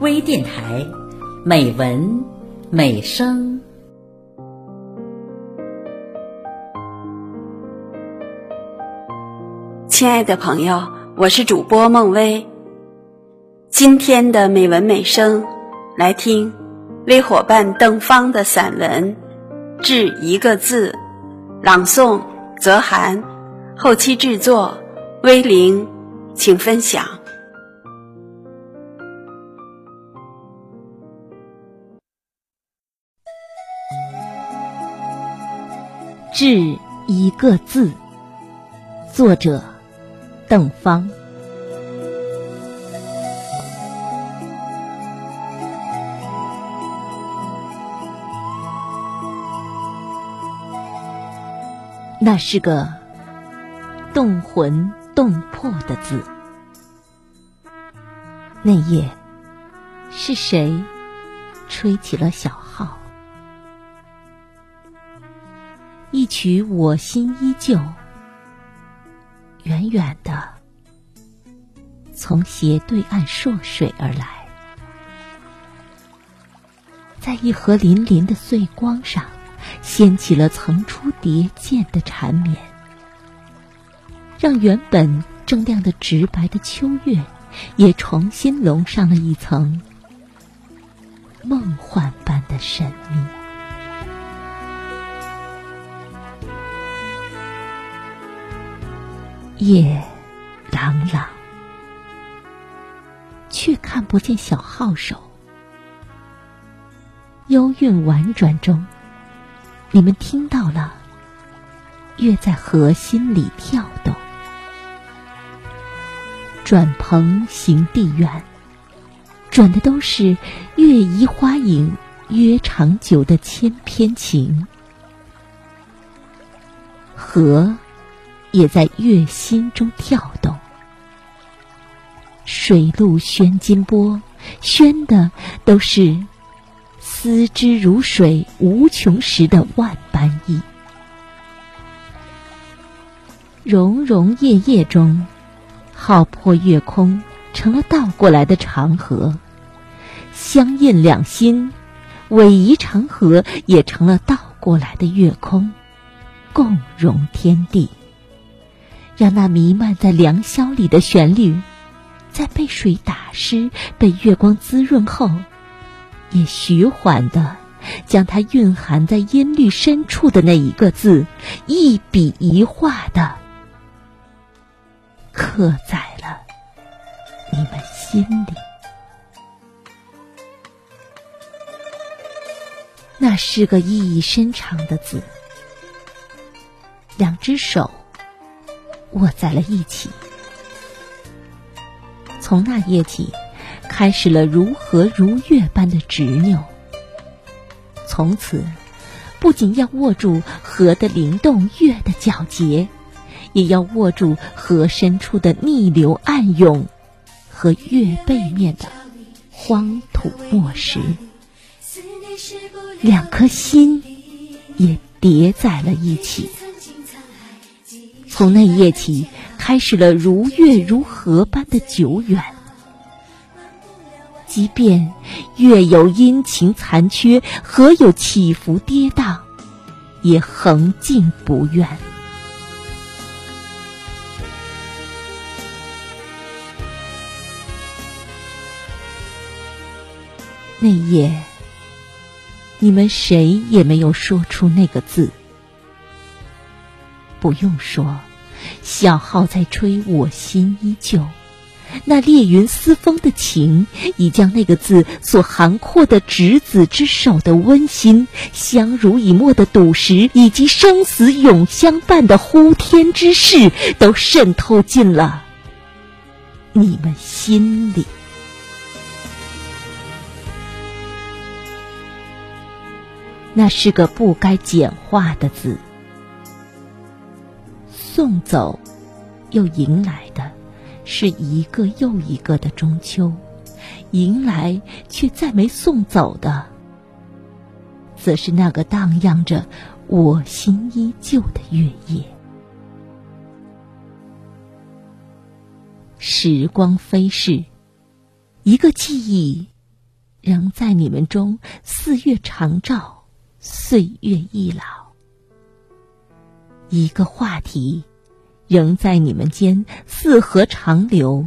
微电台，美文美声。亲爱的朋友，我是主播孟薇。今天的美文美声，来听微伙伴邓芳的散文《致一个字》，朗诵泽涵，后期制作威灵，请分享。致一个字，作者邓芳。那是个动魂动魄的字。那夜，是谁吹起了小号？一曲《我心依旧》，远远的从斜对岸朔水而来，在一河粼粼的碎光上，掀起了层出叠见的缠绵，让原本正亮的直白的秋月，也重新笼上了一层梦幻般的神秘。夜朗朗，却看不见小号手。幽韵婉转中，你们听到了月在河心里跳动。转蓬行地远，转的都是月移花影约长久的千篇情。和。也在月心中跳动，水陆喧金波，喧的都是思之如水无穷时的万般意。融融夜夜中，浩破月空成了倒过来的长河，相印两心，逶迤长河也成了倒过来的月空，共融天地。让那弥漫在良宵里的旋律，在被水打湿、被月光滋润后，也徐缓的将它蕴含在音律深处的那一个字，一笔一画的刻在了你们心里。那是个意义深长的字，两只手。握在了一起。从那夜起，开始了如河如月般的执拗。从此，不仅要握住河的灵动、月的皎洁，也要握住河深处的逆流暗涌和月背面的荒土墨石。两颗心也叠在了一起。从那夜起，开始了如月如河般的久远。即便月有阴晴残缺，河有起伏跌宕，也恒静不怨。那夜，你们谁也没有说出那个字。不用说，小号在吹，我心依旧。那烈云思风的情，已将那个字所涵括的执子之手的温馨、相濡以沫的笃实，以及生死永相伴的呼天之誓，都渗透进了你们心里。那是个不该简化的字。送走，又迎来的，是一个又一个的中秋；迎来却再没送走的，则是那个荡漾着我心依旧的月夜。时光飞逝，一个记忆仍在你们中四月长照，岁月易老。一个话题，仍在你们间四河长流。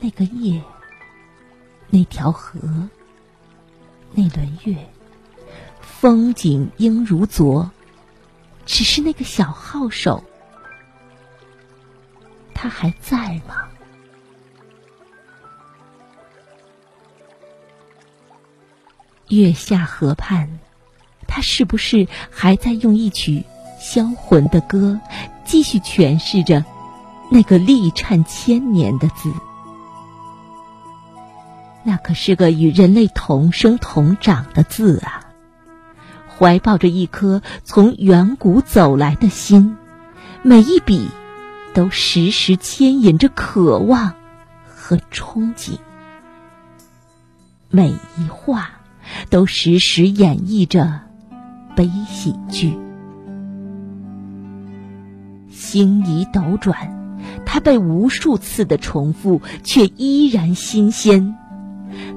那个夜，那条河，那轮月，风景应如昨。只是那个小号手，他还在吗？月下河畔，他是不是还在用一曲销魂的歌，继续诠释着那个历颤千年的字？那可是个与人类同生同长的字啊！怀抱着一颗从远古走来的心，每一笔都时时牵引着渴望和憧憬，每一画都时时演绎着悲喜剧。星移斗转，它被无数次的重复，却依然新鲜。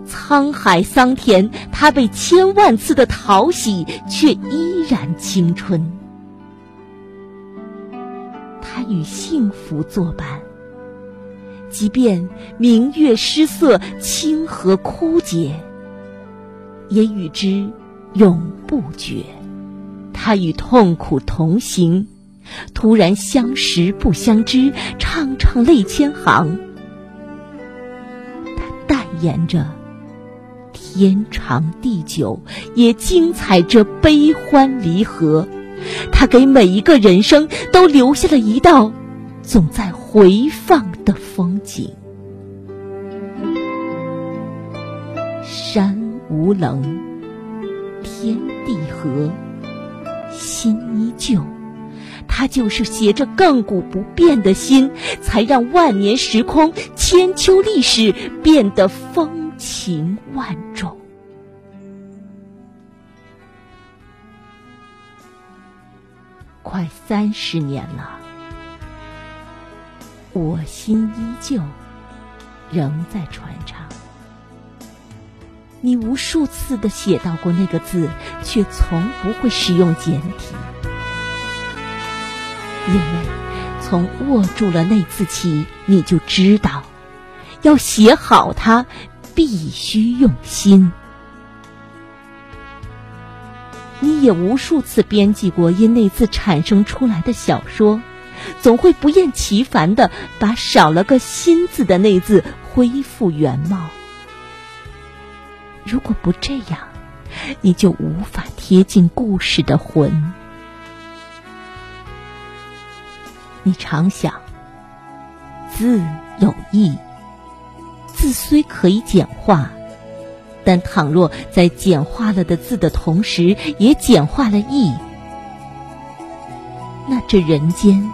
沧海桑田，它被千万次的淘洗，却依然青春。它与幸福作伴，即便明月失色，清河枯竭，也与之永不绝。它与痛苦同行，突然相识不相知，唱唱泪千行。它代言着。天长地久，也精彩着悲欢离合。他给每一个人生都留下了一道总在回放的风景。山无棱，天地合，心依旧。他就是携着亘古不变的心，才让万年时空、千秋历史变得风。情万种，快三十年了，我心依旧，仍在传唱。你无数次的写到过那个字，却从不会使用简体，因为从握住了那字起，你就知道要写好它。必须用心。你也无数次编辑过因那字产生出来的小说，总会不厌其烦的把少了个“心”字的那字恢复原貌。如果不这样，你就无法贴近故事的魂。你常想，字有意。字虽可以简化，但倘若在简化了的字的同时，也简化了意，那这人间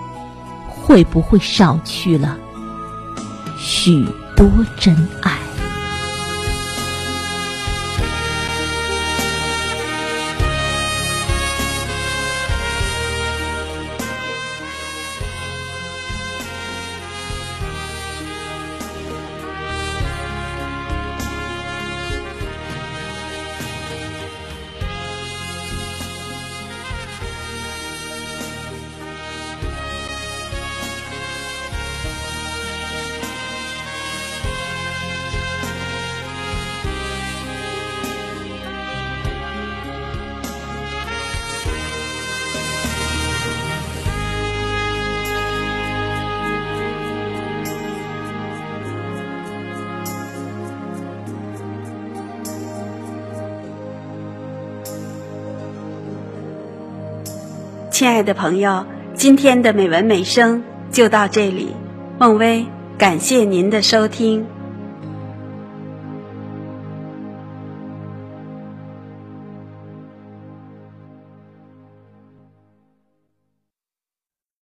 会不会少去了许多真爱？亲爱的朋友，今天的美文美声就到这里。孟薇，感谢您的收听。